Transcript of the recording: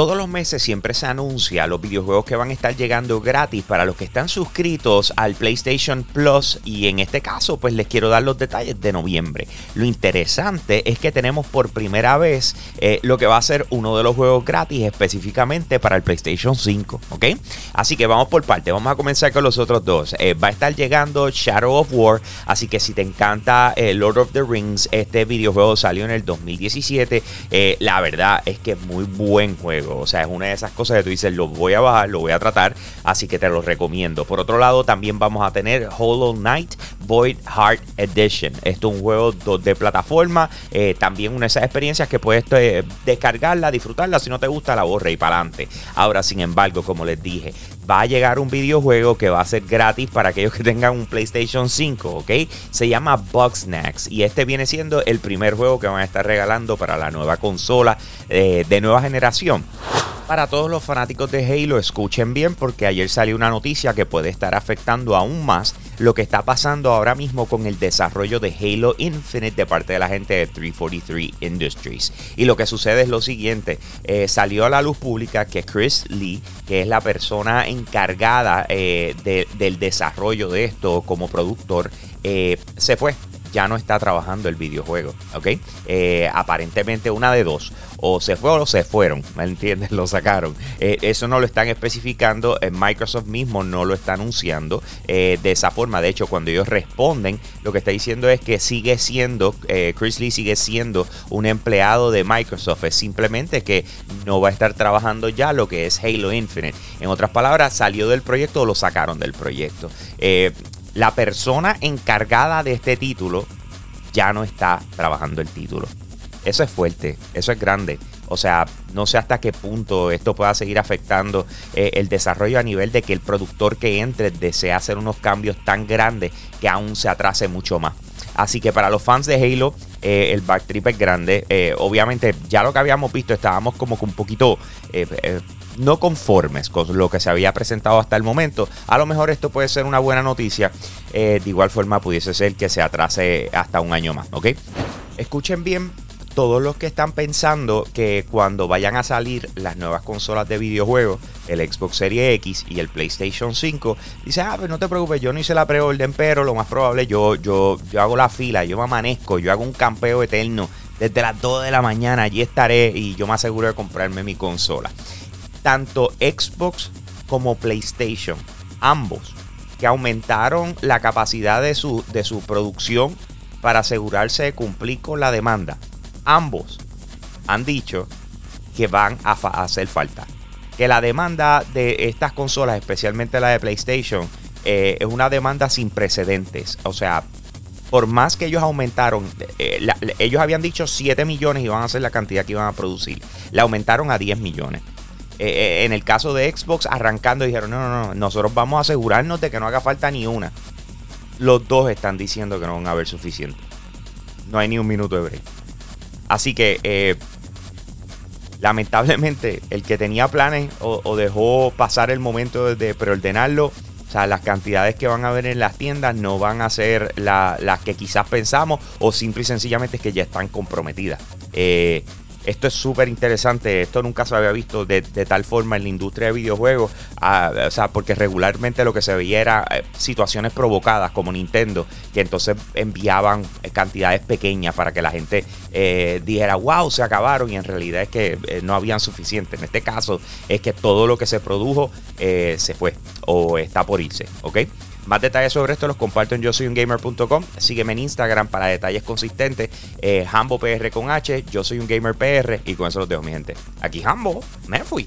Todos los meses siempre se anuncia los videojuegos que van a estar llegando gratis para los que están suscritos al PlayStation Plus y en este caso pues les quiero dar los detalles de noviembre. Lo interesante es que tenemos por primera vez eh, lo que va a ser uno de los juegos gratis específicamente para el PlayStation 5, ¿ok? Así que vamos por parte, vamos a comenzar con los otros dos. Eh, va a estar llegando Shadow of War, así que si te encanta eh, Lord of the Rings, este videojuego salió en el 2017, la verdad es que es muy buen juego. O sea, es una de esas cosas que tú dices, lo voy a bajar, lo voy a tratar, así que te lo recomiendo. Por otro lado, también vamos a tener Hollow Knight Void Heart Edition. Esto es un juego de plataforma, eh, también una de esas experiencias que puedes eh, descargarla, disfrutarla, si no te gusta la borra y para adelante. Ahora, sin embargo, como les dije, va a llegar un videojuego que va a ser gratis para aquellos que tengan un PlayStation 5, ¿ok? Se llama Bugsnax y este viene siendo el primer juego que van a estar regalando para la nueva consola eh, de nueva generación. Para todos los fanáticos de Halo, escuchen bien porque ayer salió una noticia que puede estar afectando aún más lo que está pasando ahora mismo con el desarrollo de Halo Infinite de parte de la gente de 343 Industries. Y lo que sucede es lo siguiente, eh, salió a la luz pública que Chris Lee, que es la persona encargada eh, del desarrollo de esto como productor, eh, se fue ya no está trabajando el videojuego, ¿ok? Eh, aparentemente una de dos, o se fue o se fueron, ¿me entiendes? Lo sacaron. Eh, eso no lo están especificando, eh, Microsoft mismo no lo está anunciando de esa forma. De hecho, cuando ellos responden, lo que está diciendo es que sigue siendo, Chris Lee sigue siendo un empleado de Microsoft, es simplemente que no va a estar trabajando ya lo que es Halo Infinite. En otras palabras, salió del proyecto o lo sacaron del proyecto la persona encargada de este título ya no está trabajando el título. Eso es fuerte, eso es grande. O sea, no sé hasta qué punto esto pueda seguir afectando eh, el desarrollo a nivel de que el productor que entre desea hacer unos cambios tan grandes que aún se atrase mucho más. Así que para los fans de Halo, eh, el backtrip es grande. Eh, obviamente, ya lo que habíamos visto, estábamos como que un poquito no conformes con lo que se había presentado hasta el momento. A lo mejor esto puede ser una buena noticia. Eh, de igual forma pudiese ser que se atrase hasta un año más, ¿ok? Escuchen bien todos los que están pensando que cuando vayan a salir las nuevas consolas de videojuegos, el Xbox Series X y el PlayStation 5, dice, ah, pues no te preocupes, yo no hice la preorden, pero lo más probable yo, yo, yo hago la fila, yo me amanezco, yo hago un campeo eterno. Desde las 2 de la mañana allí estaré y yo me aseguro de comprarme mi consola tanto Xbox como PlayStation, ambos, que aumentaron la capacidad de su, de su producción para asegurarse de cumplir con la demanda. Ambos han dicho que van a, hacer falta. Que la demanda de estas consolas, especialmente la de PlayStation, eh, es una demanda sin precedentes. O sea, por más que ellos aumentaron, eh, ellos habían dicho 7 millones y van a ser la cantidad que iban a producir. La aumentaron a 10 millones. Eh, en el caso de Xbox, arrancando, dijeron, no, no, no, nosotros vamos a asegurarnos de que no haga falta ni una. Los dos están diciendo que no van a haber suficiente. No hay ni un minuto de break. Así que, eh, lamentablemente, el que tenía planes o, dejó pasar el momento de preordenarlo, o sea, las cantidades que van a ver en las tiendas no van a ser las que quizás pensamos o simple y sencillamente es que ya están comprometidas. Eh, esto es súper interesante, esto nunca se había visto de, tal forma en la industria de videojuegos, o sea, porque regularmente lo que se veía era eh, situaciones provocadas como Nintendo, que entonces enviaban eh, cantidades pequeñas para que la gente eh, dijera, wow, se acabaron y en realidad es que no habían suficiente. En este caso es que todo lo que se produjo se fue o está por irse, ¿ok? Más detalles sobre esto los comparto en yo soy un gamer.com. Sígueme en Instagram para detalles consistentes. Eh, PR con H, yo soy un gamer PR y con eso los dejo, mi gente. Aquí Hambo, me fui.